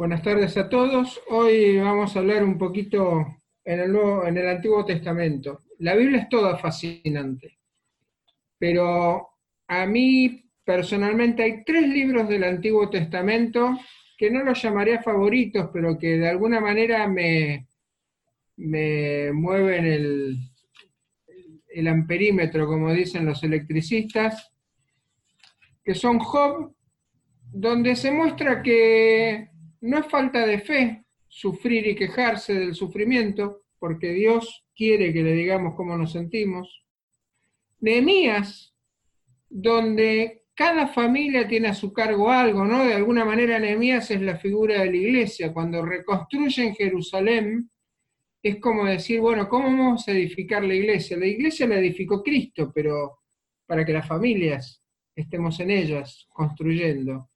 Buenas tardes a todos. Hoy vamos a hablar un poquito en el, Antiguo Testamento. La Biblia es toda fascinante, pero a mí personalmente hay tres libros del Antiguo Testamento que no los llamaría favoritos, pero que de alguna manera me, me mueven el, el amperímetro, como dicen los electricistas, que son Job, donde se muestra que no es falta de fe sufrir y quejarse del sufrimiento, porque Dios quiere que le digamos cómo nos sentimos. Nehemías, donde cada familia tiene a su cargo algo, ¿no? De alguna manera Nehemías es la figura de la iglesia. Cuando reconstruyen Jerusalén, es como decir, bueno, ¿cómo vamos a edificar la iglesia? La iglesia la edificó Cristo, pero para que las familias estemos en ellas construyendo.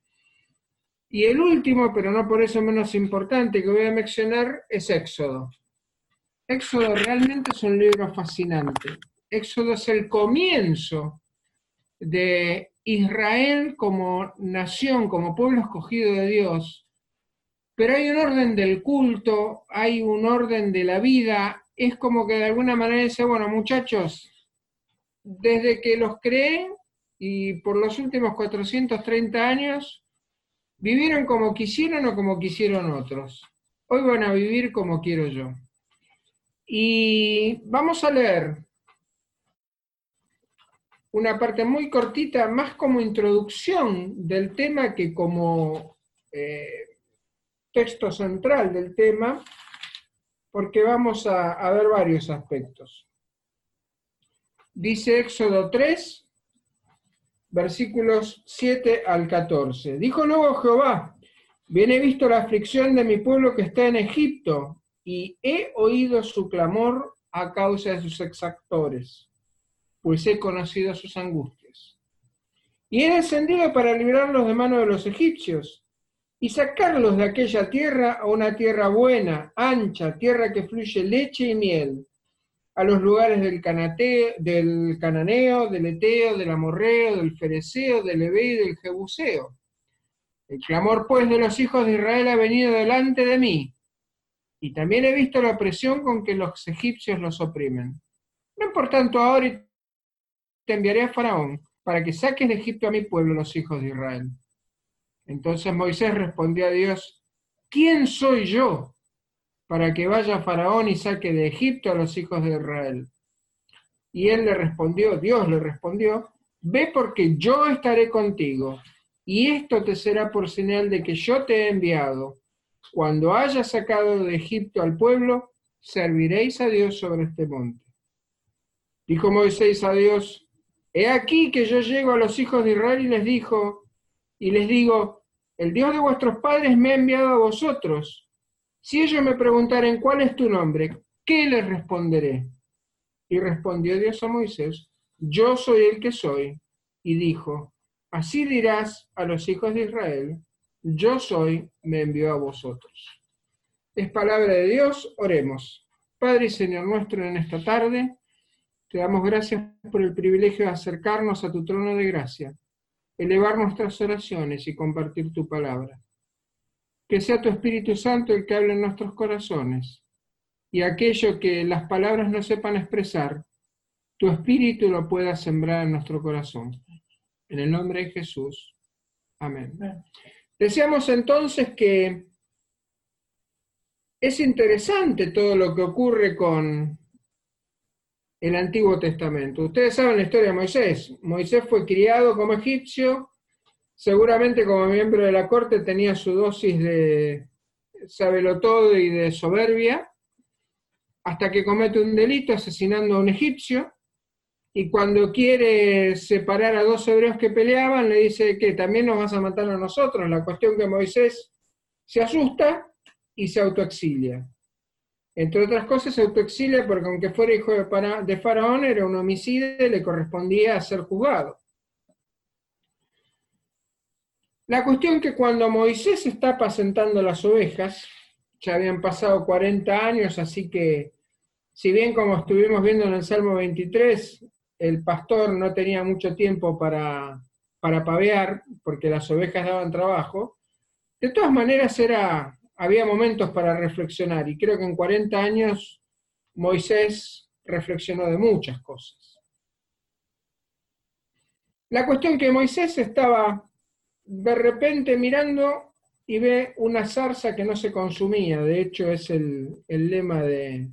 Y el último, pero no por eso menos importante, que voy a mencionar es Éxodo. Éxodo realmente es un libro fascinante. Éxodo es el comienzo de Israel como nación, como pueblo escogido de Dios. Pero hay un orden del culto, hay un orden de la vida. Es como que de alguna manera dice, bueno muchachos, desde que los creen y por los últimos 430 años, Vivieron como quisieron o como quisieron otros. Hoy van a vivir como quiero yo. Y vamos a leer una parte muy cortita, más como introducción del tema que como eh, texto central del tema, porque vamos a, a ver varios aspectos. Dice Éxodo 3, versículos 7 al 14. Dijo luego Jehová, bien he visto la aflicción de mi pueblo que está en Egipto, y he oído su clamor a causa de sus exactores, pues he conocido sus angustias. Y he descendido para librarlos de mano de los egipcios, y sacarlos de aquella tierra a una tierra buena, ancha, tierra que fluye leche y miel, a los lugares del, canateo, del cananeo, del eteo, del amorreo, del fereceo, del ebeo y del jebuseo. El clamor pues de los hijos de Israel ha venido delante de mí, y también he visto la opresión con que los egipcios los oprimen. No por tanto ahora te enviaré a Faraón, para que saques de Egipto a mi pueblo, los hijos de Israel. Entonces Moisés respondió a Dios, ¿quién soy yo para que vaya Faraón y saque de Egipto a los hijos de Israel. Y él le respondió, Dios le respondió, ve porque yo estaré contigo, y esto te será por señal de que yo te he enviado. Cuando hayas sacado de Egipto al pueblo, serviréis a Dios sobre este monte. Dijo Moisés a Dios, he aquí que yo llego a los hijos de Israel y les dijo, y les digo, el Dios de vuestros padres me ha enviado a vosotros si ellos me preguntaren cuál es tu nombre, ¿qué les responderé? Y respondió Dios a Moisés, yo soy el que soy. Y dijo, así dirás a los hijos de Israel, yo soy, me envió a vosotros. Es palabra de Dios, oremos. Padre y Señor nuestro, en esta tarde, te damos gracias por el privilegio de acercarnos a tu trono de gracia, elevar nuestras oraciones y compartir tu palabra que sea tu Espíritu Santo el que hable en nuestros corazones. Y aquello que las palabras no sepan expresar, tu Espíritu lo pueda sembrar en nuestro corazón. En el nombre de Jesús. Amén. Decíamos entonces que es interesante todo lo que ocurre con el Antiguo Testamento. Ustedes saben la historia de Moisés. Moisés fue criado como egipcio, seguramente como miembro de la corte tenía su dosis de sabelo todo y de soberbia, hasta que comete un delito asesinando a un egipcio, y cuando quiere separar a dos hebreos que peleaban, le dice que también nos vas a matar a nosotros. La cuestión que Moisés se asusta y se autoexilia. Entre otras cosas, se autoexilia porque aunque fuera hijo de Faraón, era un homicida y le correspondía ser juzgado. La cuestión que cuando Moisés está apacentando las ovejas, ya habían pasado 40 años, así que si bien como estuvimos viendo en el Salmo 23, el pastor no tenía mucho tiempo para, para pavear, porque las ovejas daban trabajo, De todas maneras, era, había momentos para reflexionar y creo que en 40 años Moisés reflexionó de muchas cosas. La cuestión que Moisés estaba de repente mirando y ve una zarza que no se consumía, de hecho es el, lema de,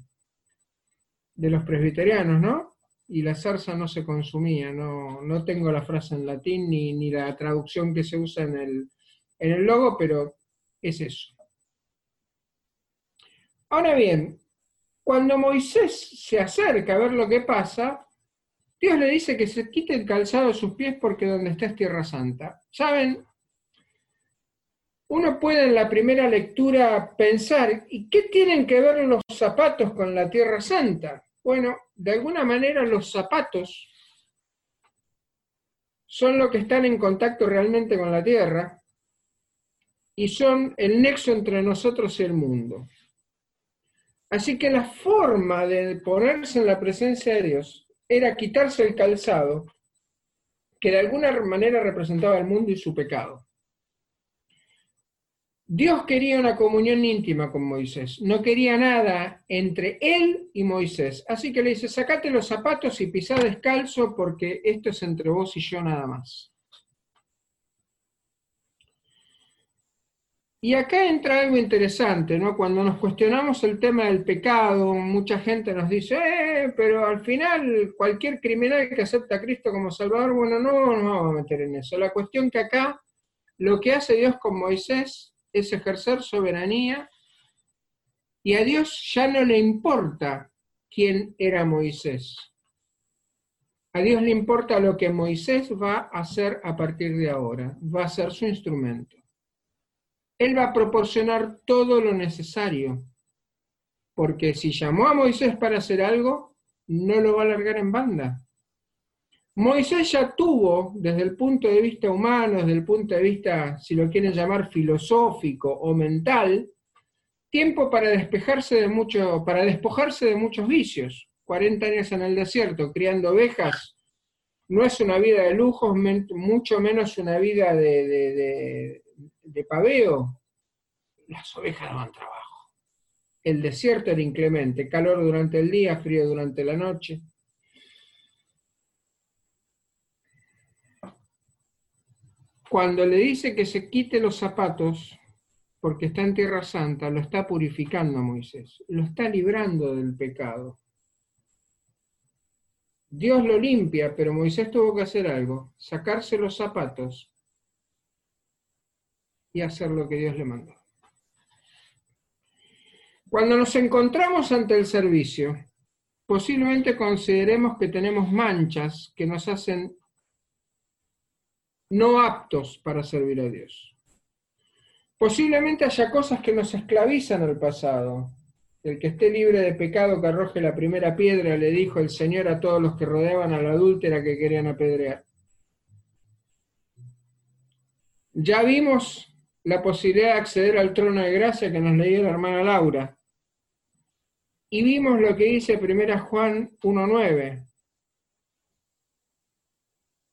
de los presbiterianos, ¿no? Y la zarza no se consumía, no, no tengo la frase en latín ni, ni la traducción que se usa en el, en el logo, pero es eso. Ahora bien, cuando Moisés se acerca a ver lo que pasa, Dios le dice que se quite el calzado de sus pies porque donde está es tierra santa. ¿Saben? Uno puede en la primera lectura pensar, ¿y qué tienen que ver los zapatos con la tierra santa? Bueno, de alguna manera los zapatos son lo que están en contacto realmente con la tierra y son el nexo entre nosotros y el mundo. Así que la forma de ponerse en la presencia de Dios era quitarse el calzado que de alguna manera representaba el mundo y su pecado. Dios quería una comunión íntima con Moisés, no quería nada entre él y Moisés. Así que le dice, sacate los zapatos y pisá descalzo porque esto es entre vos y yo nada más. Y acá entra algo interesante, ¿no? Cuando nos cuestionamos el tema del pecado, mucha gente nos dice, eh, pero al final cualquier criminal que acepta a Cristo como Salvador, bueno, no nos vamos a meter en eso. La cuestión que acá lo que hace Dios con Moisés es ejercer soberanía y a Dios ya no le importa quién era Moisés. A Dios le importa lo que Moisés va a hacer a partir de ahora, va a ser su instrumento. Él va a proporcionar todo lo necesario, porque si llamó a Moisés para hacer algo, no lo va a largar en banda. Moisés ya tuvo, desde el punto de vista humano, desde el punto de vista, si lo quieren llamar filosófico o mental, tiempo para despejarse de mucho, para despojarse de muchos vicios. 40 años en el desierto criando ovejas no es una vida de lujos, mucho menos una vida de, de paveo. Las ovejas daban trabajo. El desierto era inclemente, calor durante el día, frío durante la noche. Cuando le dice que se quite los zapatos, porque está en Tierra Santa, lo está purificando a Moisés, lo está librando del pecado. Dios lo limpia, pero Moisés tuvo que hacer algo, sacarse los zapatos y hacer lo que Dios le mandó. Cuando nos encontramos ante el servicio, posiblemente consideremos que tenemos manchas que nos hacen no aptos para servir a Dios. Posiblemente haya cosas que nos esclavizan al pasado. El que esté libre de pecado que arroje la primera piedra, le dijo el Señor a todos los que rodeaban a la adúltera que querían apedrear. Ya vimos la posibilidad de acceder al trono de gracia que nos leía la hermana Laura. Y vimos lo que dice 1 Juan 1.9.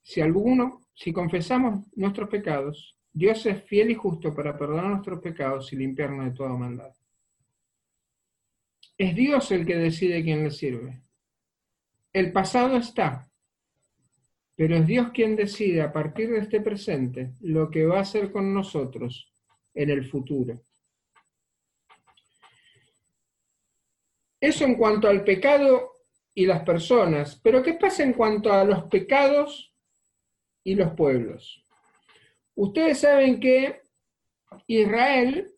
Si alguno si confesamos nuestros pecados, Dios es fiel y justo para perdonar nuestros pecados y limpiarnos de toda maldad. Es Dios el que decide quién le sirve. El pasado está, pero es Dios quien decide a partir de este presente lo que va a hacer con nosotros en el futuro. Eso en cuanto al pecado y las personas, pero ¿qué pasa en cuanto a los pecados y los pueblos. Ustedes saben que Israel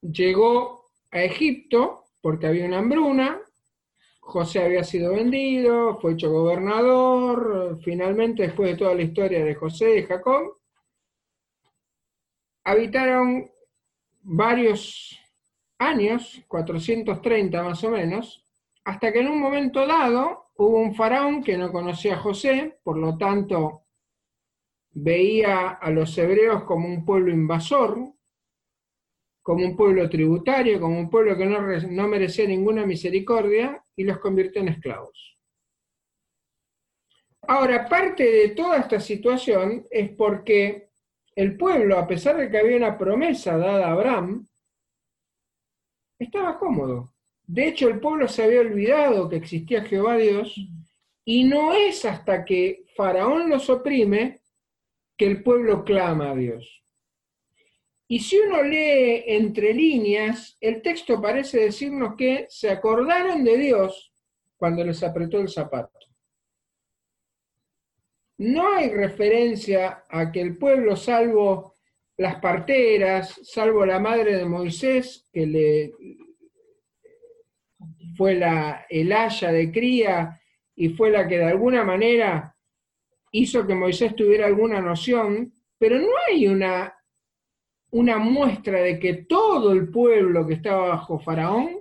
llegó a Egipto porque había una hambruna, José había sido vendido, fue hecho gobernador, finalmente después de toda la historia de José y Jacob, habitaron varios años, 430 más o menos, hasta que en un momento dado hubo un faraón que no conocía a José, por lo tanto veía a los hebreos como un pueblo invasor, como un pueblo tributario, como un pueblo que no, merecía ninguna misericordia, y los convirtió en esclavos. Ahora, parte de toda esta situación es porque el pueblo, a pesar de que había una promesa dada a Abraham, estaba cómodo. De hecho, el pueblo se había olvidado que existía Jehová Dios, y no es hasta que Faraón los oprime que el pueblo clama a Dios. Y si uno lee entre líneas, el texto parece decirnos que se acordaron de Dios cuando les apretó el zapato. No hay referencia a que el pueblo, salvo las parteras, salvo la madre de Moisés, que le fue la, el haya de cría y fue la que de alguna manera hizo que Moisés tuviera alguna noción, pero no hay una una muestra de que todo el pueblo que estaba bajo Faraón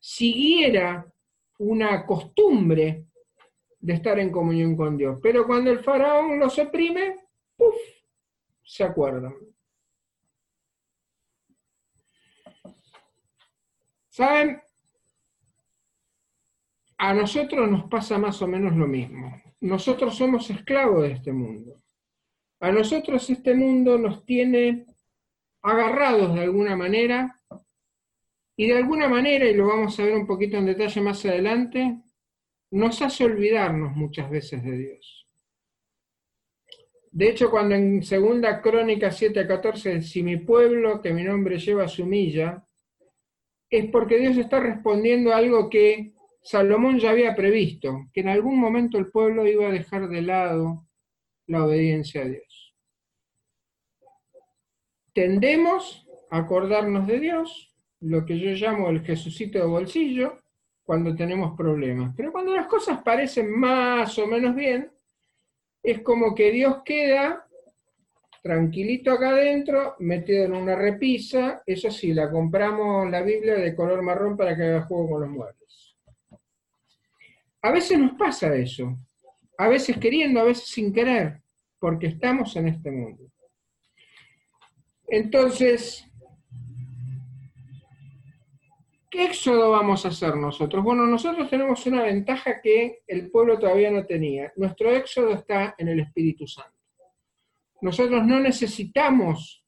siguiera una costumbre de estar en comunión con Dios. Pero cuando el faraón los oprime, ¡puf! se acuerdan. ¿Saben? A nosotros nos pasa más o menos lo mismo. Nosotros somos esclavos de este mundo. A nosotros este mundo nos tiene agarrados de alguna manera y de alguna manera, y lo vamos a ver un poquito en detalle más adelante, nos hace olvidarnos muchas veces de Dios. De hecho, cuando en segunda Crónica 7 a 14, si mi pueblo, que mi nombre lleva, su humilla, es porque Dios está respondiendo a algo que Salomón ya había previsto, que en algún momento el pueblo iba a dejar de lado la obediencia a Dios. Tendemos a acordarnos de Dios, lo que yo llamo el Jesucito de bolsillo, cuando tenemos problemas. Pero cuando las cosas parecen más o menos bien, es como que Dios queda tranquilito acá adentro, metido en una repisa. Eso sí, la compramos la Biblia de color marrón para que haga juego con los muebles. A veces nos pasa eso. A veces queriendo, a veces sin querer, porque estamos en este mundo. Entonces, ¿qué éxodo vamos a hacer nosotros? Bueno, nosotros tenemos una ventaja que el pueblo todavía no tenía. Nuestro éxodo está en el Espíritu Santo. Nosotros no necesitamos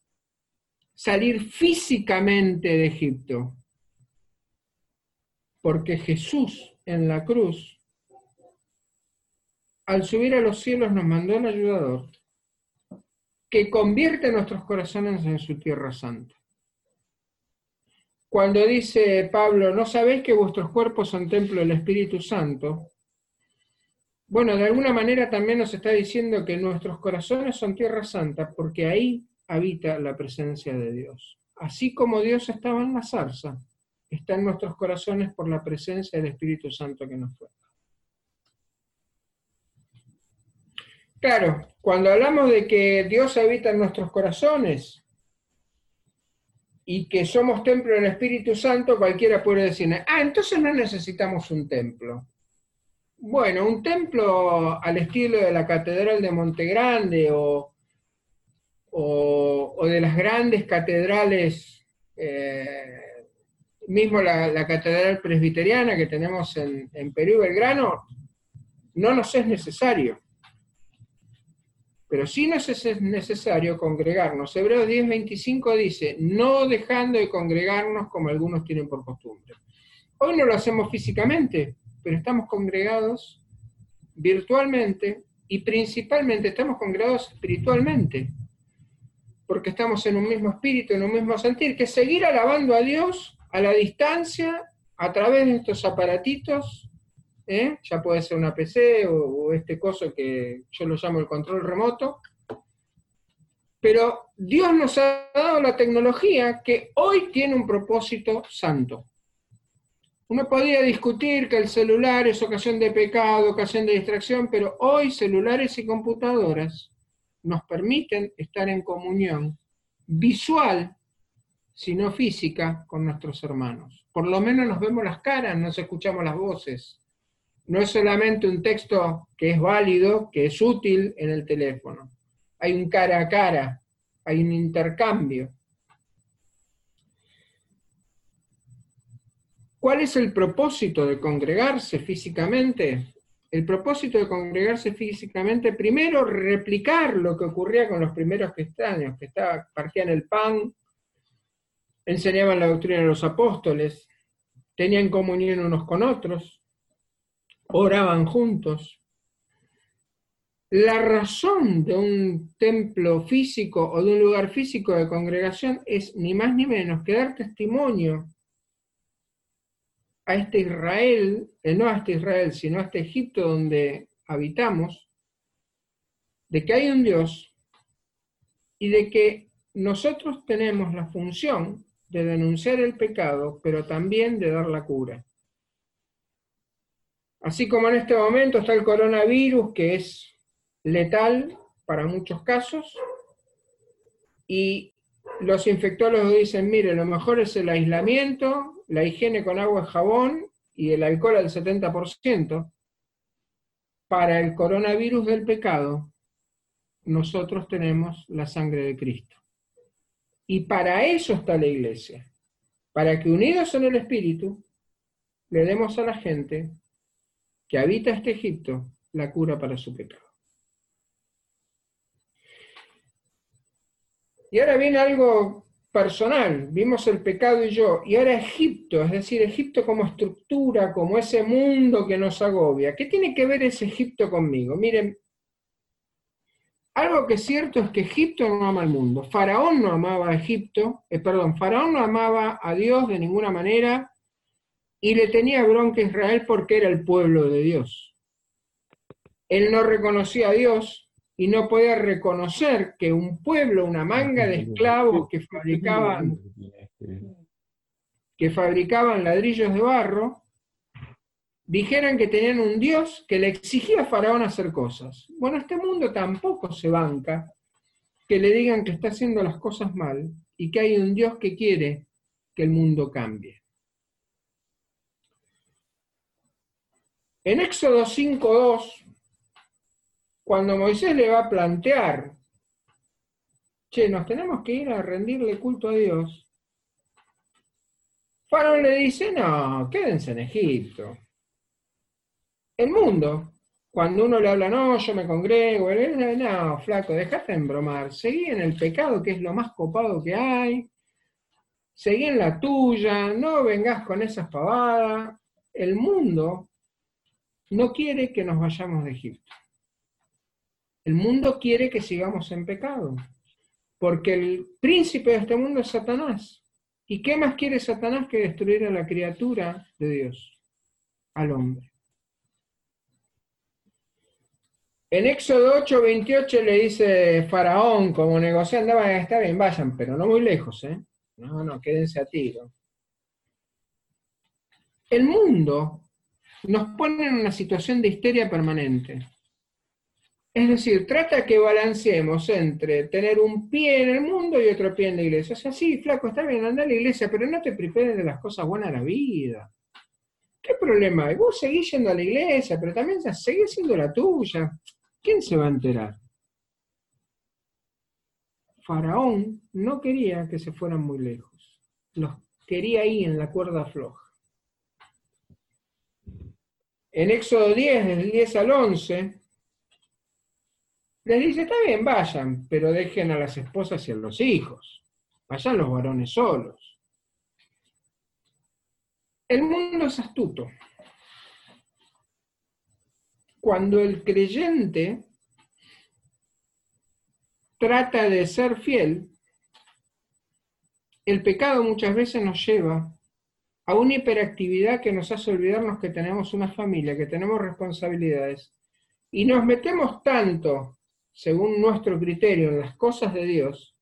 salir físicamente de Egipto, porque Jesús en la cruz, al subir a los cielos, nos mandó el ayudador que convierte nuestros corazones en su tierra santa. Cuando dice Pablo, ¿no sabéis que vuestros cuerpos son templo del Espíritu Santo? Bueno, de alguna manera también nos está diciendo que nuestros corazones son tierra santa porque ahí habita la presencia de Dios. Así como Dios estaba en la zarza, está en nuestros corazones por la presencia del Espíritu Santo que nos fue. Claro, cuando hablamos de que Dios habita en nuestros corazones y que somos templo del Espíritu Santo, cualquiera puede decir, ah, entonces no necesitamos un templo. Bueno, un templo al estilo de la Catedral de Montegrande o, o, de las grandes catedrales, eh, mismo la, Catedral Presbiteriana que tenemos en, Perú Belgrano, no nos es necesario pero sí nos es necesario congregarnos. Hebreos 10:25 dice, no dejando de congregarnos como algunos tienen por costumbre. Hoy no lo hacemos físicamente, pero estamos congregados virtualmente y principalmente estamos congregados espiritualmente, porque estamos en un mismo espíritu, en un mismo sentir, que seguir alabando a Dios a la distancia, a través de estos aparatitos ¿eh? ya puede ser una PC o, este coso que yo lo llamo el control remoto. Pero Dios nos ha dado la tecnología que hoy tiene un propósito santo. Uno podría discutir que el celular es ocasión de pecado, ocasión de distracción, pero hoy celulares y computadoras nos permiten estar en comunión visual, si no física, con nuestros hermanos. Por lo menos nos vemos las caras, nos escuchamos las voces no es solamente un texto que es válido, que es útil en el teléfono. Hay un cara a cara, hay un intercambio. ¿Cuál es el propósito de congregarse físicamente? el propósito de congregarse físicamente, primero replicar lo que ocurría con los primeros cristianos, que estaba, partían el pan, enseñaban la doctrina de los apóstoles, tenían comunión unos con otros, oraban juntos. La razón de un templo físico o de un lugar físico de congregación es ni más ni menos que dar testimonio a este Israel, eh, no a este Israel, sino a este Egipto donde habitamos, de que hay un Dios y de que nosotros tenemos la función de denunciar el pecado, pero también de dar la cura. Así como en este momento está el coronavirus, que es letal para muchos casos, y los infectólogos dicen, mire, lo mejor es el aislamiento, la higiene con agua y jabón y el alcohol al 70%. Para el coronavirus del pecado, nosotros tenemos la sangre de Cristo. Y para eso está la iglesia, para que unidos en el Espíritu le demos a la gente que habita este Egipto la cura para su pecado. Y ahora viene algo personal, vimos el pecado y yo, y ahora Egipto, es decir, Egipto como estructura, como ese mundo que nos agobia. ¿Qué tiene que ver ese Egipto conmigo? Miren, algo que es cierto es que Egipto no ama al mundo. Faraón no amaba a Egipto, eh, perdón, Faraón no amaba a Dios de ninguna manera y le tenía bronca a Israel porque era el pueblo de Dios. Él no reconocía a Dios y no podía reconocer que un pueblo, una manga de esclavos que fabricaban, que fabricaban ladrillos de barro, dijeran que tenían un Dios que le exigía a Faraón hacer cosas. Bueno, este mundo tampoco se banca que le digan que está haciendo las cosas mal y que hay un Dios que quiere que el mundo cambie. En Éxodo 5.2, cuando Moisés le va a plantear, che, nos tenemos que ir a rendirle culto a Dios, Faraón le dice, no, quédense en Egipto el mundo. Cuando uno le habla, no, yo me congrego, no, flaco, dejate de embromar, seguí en el pecado, que es lo más copado que hay, seguí en la tuya, no vengas con esas pavadas. El mundo no quiere que nos vayamos de Egipto. El mundo quiere que sigamos en pecado, porque el príncipe de este mundo es Satanás. ¿Y qué más quiere Satanás que destruir a la criatura de Dios, al hombre? En Éxodo 8, 28 le dice Faraón, como negociando, van a estar bien, vayan, pero no muy lejos, ¿eh? No, no, quédense a tiro. El mundo nos pone en una situación de histeria permanente. Es decir, trata que balanceemos entre tener un pie en el mundo y otro pie en la iglesia. O sea, sí, flaco, está bien, anda a la iglesia, pero no te prives de las cosas buenas de la vida. ¿Qué problema hay? Vos seguís yendo a la iglesia, pero también seguís siendo la tuya. ¿Quién se va a enterar? Faraón no quería que se fueran muy lejos, los quería ahí en la cuerda floja. En Éxodo 10, del 10 al 11, les dice, está bien, vayan, pero dejen a las esposas y a los hijos, vayan los varones solos. El mundo es astuto cuando el creyente trata de ser fiel, el pecado muchas veces nos lleva a una hiperactividad que nos hace olvidarnos que tenemos una familia, que tenemos responsabilidades, y nos metemos tanto, según nuestro criterio, en las cosas de Dios,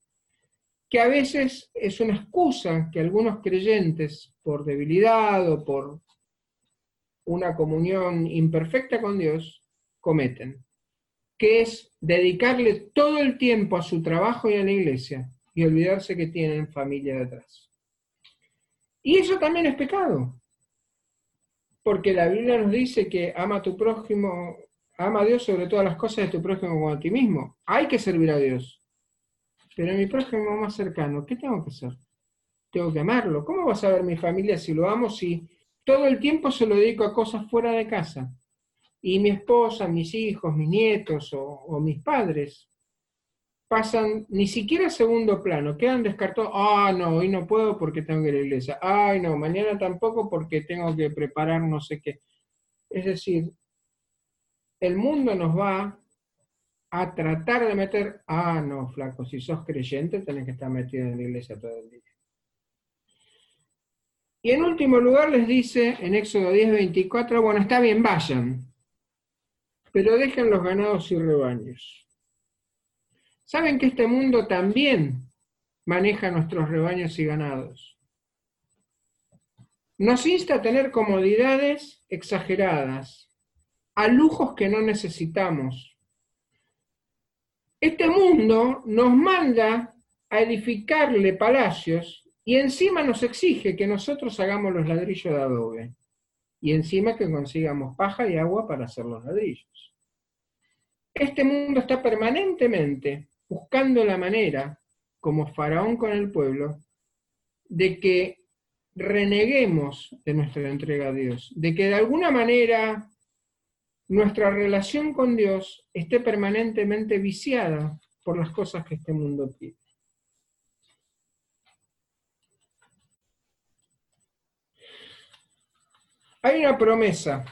que a veces es una excusa que algunos creyentes, por debilidad o por una comunión imperfecta con Dios, cometen, que es dedicarle todo el tiempo a su trabajo y a la iglesia y olvidarse que tienen familia detrás. Y eso también es pecado, porque la Biblia nos dice que ama a tu prójimo, ama a Dios sobre todas las cosas de tu prójimo como a ti mismo. Hay que servir a Dios. Pero mi prójimo más cercano, ¿qué tengo que hacer? Tengo que amarlo. ¿Cómo vas a ver mi familia si lo amo si todo el tiempo se lo dedico a cosas fuera de casa. y mi esposa, mis hijos, mis nietos o, mis padres pasan ni siquiera a segundo plano, quedan descartados, ah, no, hoy no puedo porque tengo que ir a la iglesia, ay, no, mañana tampoco porque tengo que preparar no sé qué. Es decir, el mundo nos va a tratar de meter, ah, no, flaco, si sos creyente tenés que estar metido en la iglesia todo el día. Y en último lugar les dice en Éxodo 10, 24, bueno, está bien, vayan, pero dejen los ganados y rebaños. Saben que este mundo también maneja nuestros rebaños y ganados. Nos insta a tener comodidades exageradas, a lujos que no necesitamos. Este mundo nos manda a edificarle palacios y encima nos exige que nosotros hagamos los ladrillos de adobe y encima que consigamos paja y agua para hacer los ladrillos. Este mundo está permanentemente buscando la manera, como faraón con el pueblo, de que reneguemos de nuestra entrega a Dios, de que de alguna manera nuestra relación con Dios esté permanentemente viciada por las cosas que este mundo pide. Hay una promesa.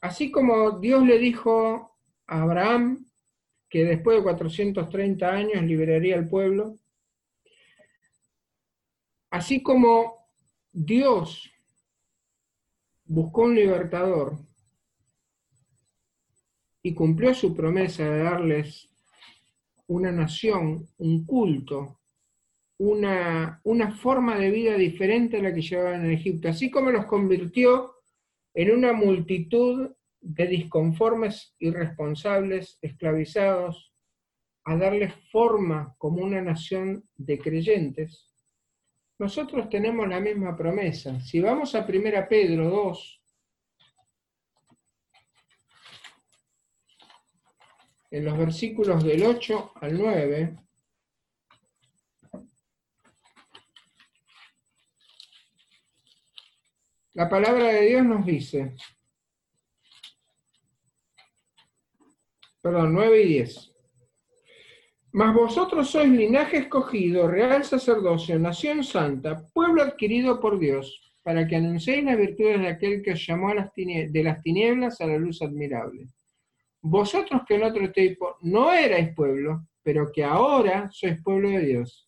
Así como Dios le dijo a Abraham que después de 430 años liberaría al pueblo, así como Dios buscó un libertador y cumplió su promesa de darles una nación, un culto, una, una forma de vida diferente a la que llevaban en Egipto, así como los convirtió en una multitud de disconformes irresponsables, esclavizados, a darles forma como una nación de creyentes, nosotros tenemos la misma promesa. Si vamos a 1 Pedro 2, en los versículos del 8 al 9, La palabra de Dios nos dice, perdón, 9 y 10. Mas vosotros sois linaje escogido, real sacerdocio, nación santa, pueblo adquirido por Dios, para que anunciéis las virtudes de aquel que os llamó de las tinieblas a la luz admirable. Vosotros que en otro tiempo no erais pueblo, pero que ahora sois pueblo de Dios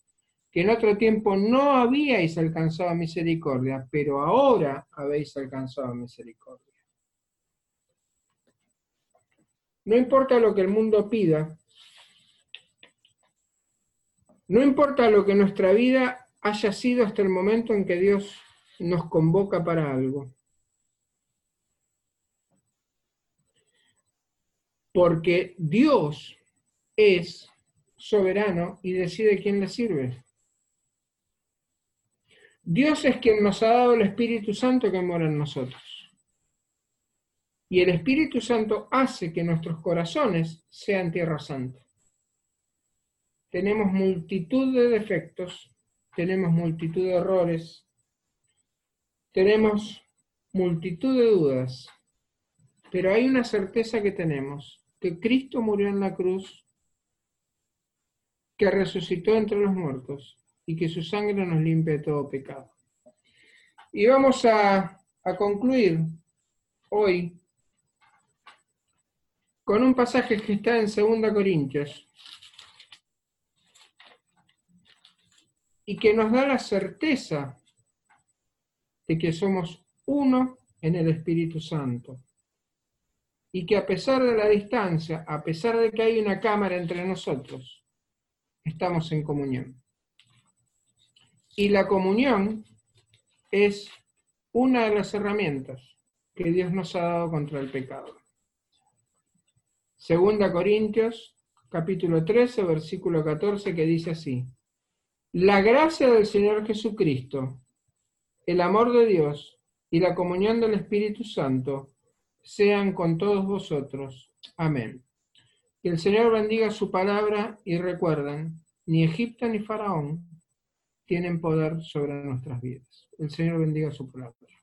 que en otro tiempo no habíais alcanzado misericordia, pero ahora habéis alcanzado misericordia. No importa lo que el mundo pida, no importa lo que nuestra vida haya sido hasta el momento en que Dios nos convoca para algo. Porque Dios es soberano y decide quién le sirve. Dios es quien nos ha dado el Espíritu Santo que mora en nosotros. Y el Espíritu Santo hace que nuestros corazones sean tierra santa. Tenemos multitud de defectos, tenemos multitud de errores, tenemos multitud de dudas, pero hay una certeza que tenemos, que Cristo murió en la cruz, que resucitó entre los muertos y que su sangre nos limpie de todo pecado. Y vamos a, a concluir hoy con un pasaje que está en 2 Corintios y que nos da la certeza de que somos uno en el Espíritu Santo y que a pesar de la distancia, a pesar de que hay una cámara entre nosotros, estamos en comunión. Y la comunión es una de las herramientas que Dios nos ha dado contra el pecado. Segunda Corintios, capítulo 13, versículo 14, que dice así, La gracia del Señor Jesucristo, el amor de Dios y la comunión del Espíritu Santo sean con todos vosotros. Amén. Que el Señor bendiga su palabra y recuerden, ni Egipto ni Faraón tienen poder sobre nuestras vidas. El Señor bendiga su palabra.